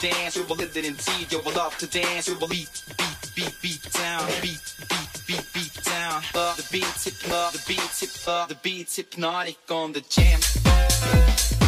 dance, you will live it indeed. You will love to dance, you will beat, beat, beat, beat down, beat, beat, beat, beat down. Love the beat, tip, love the beat, tip, love the beat, hypnotic on the jam.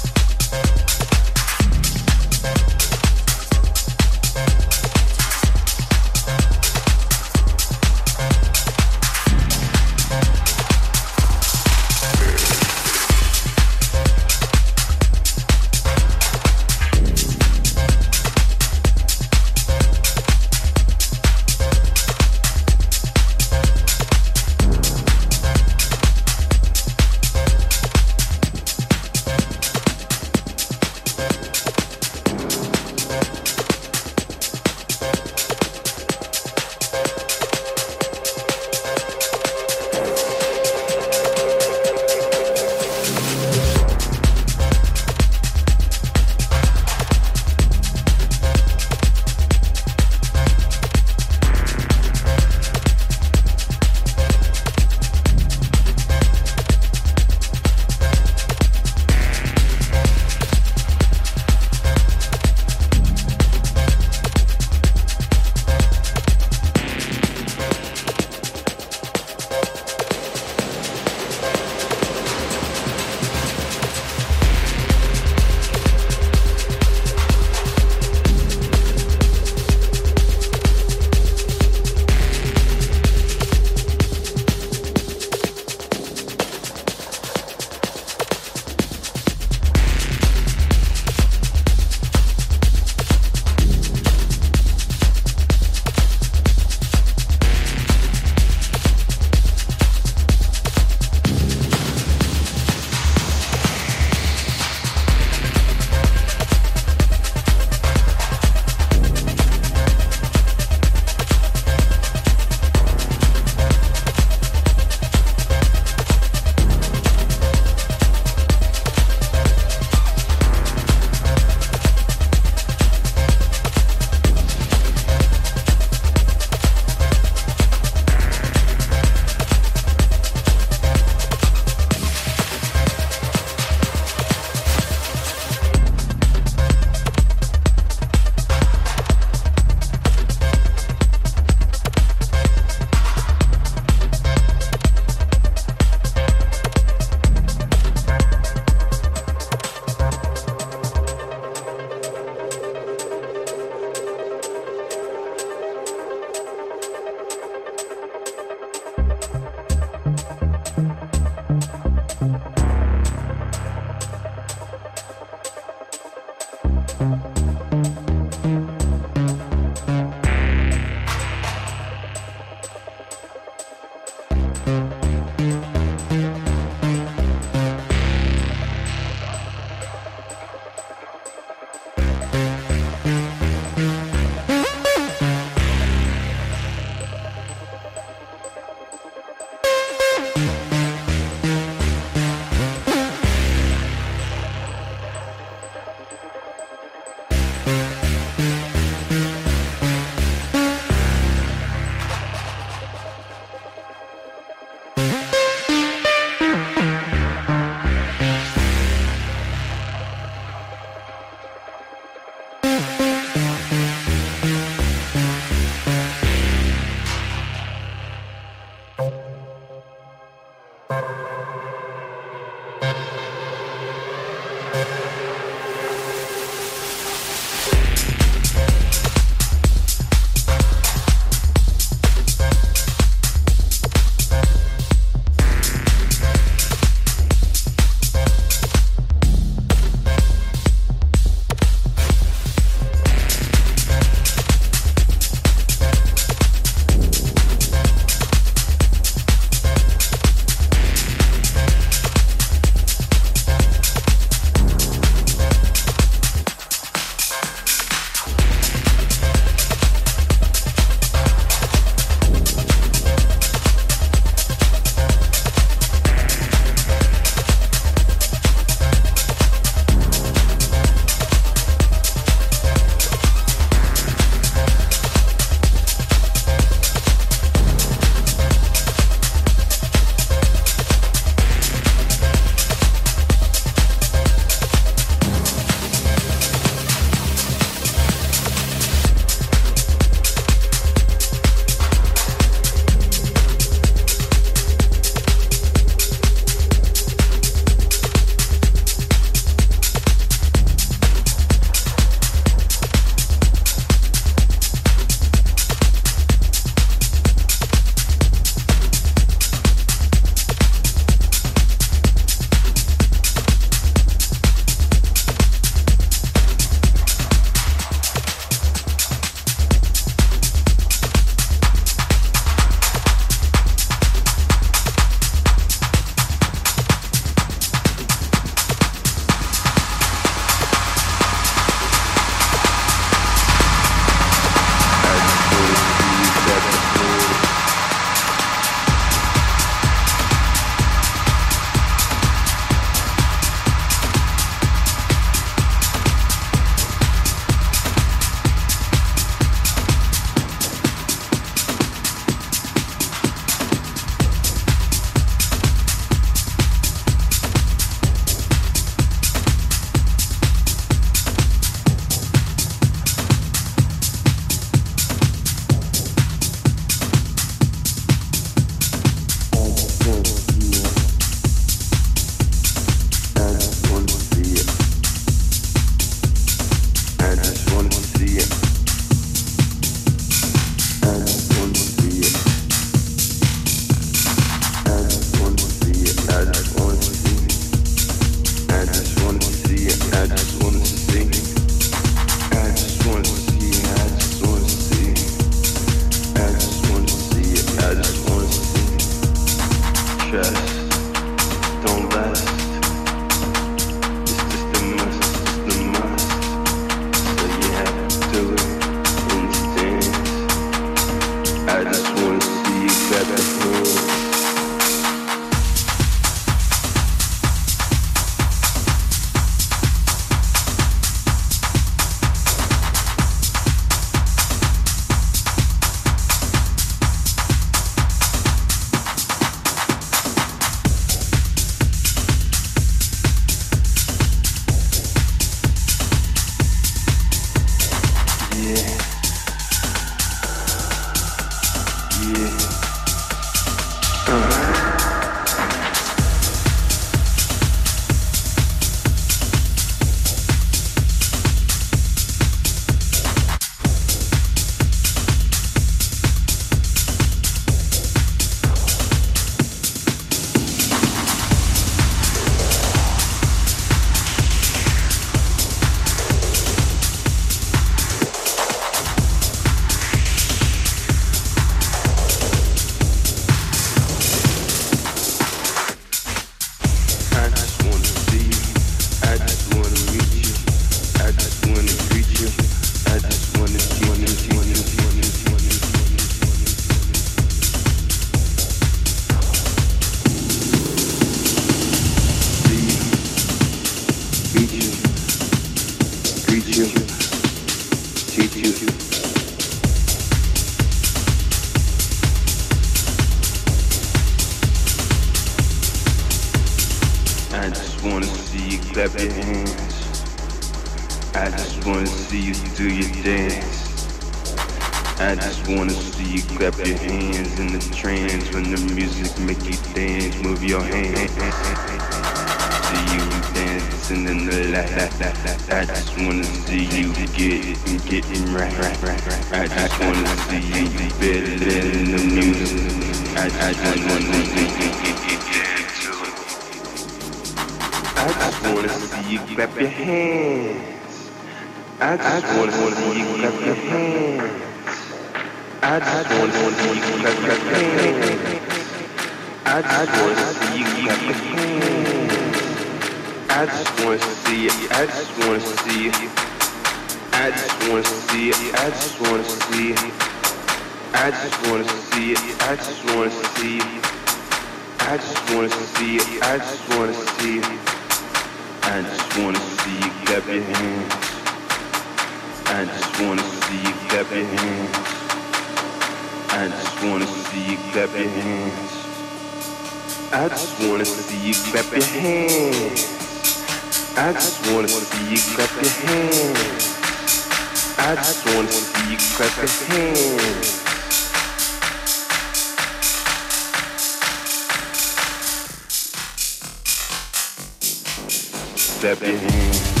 step baby.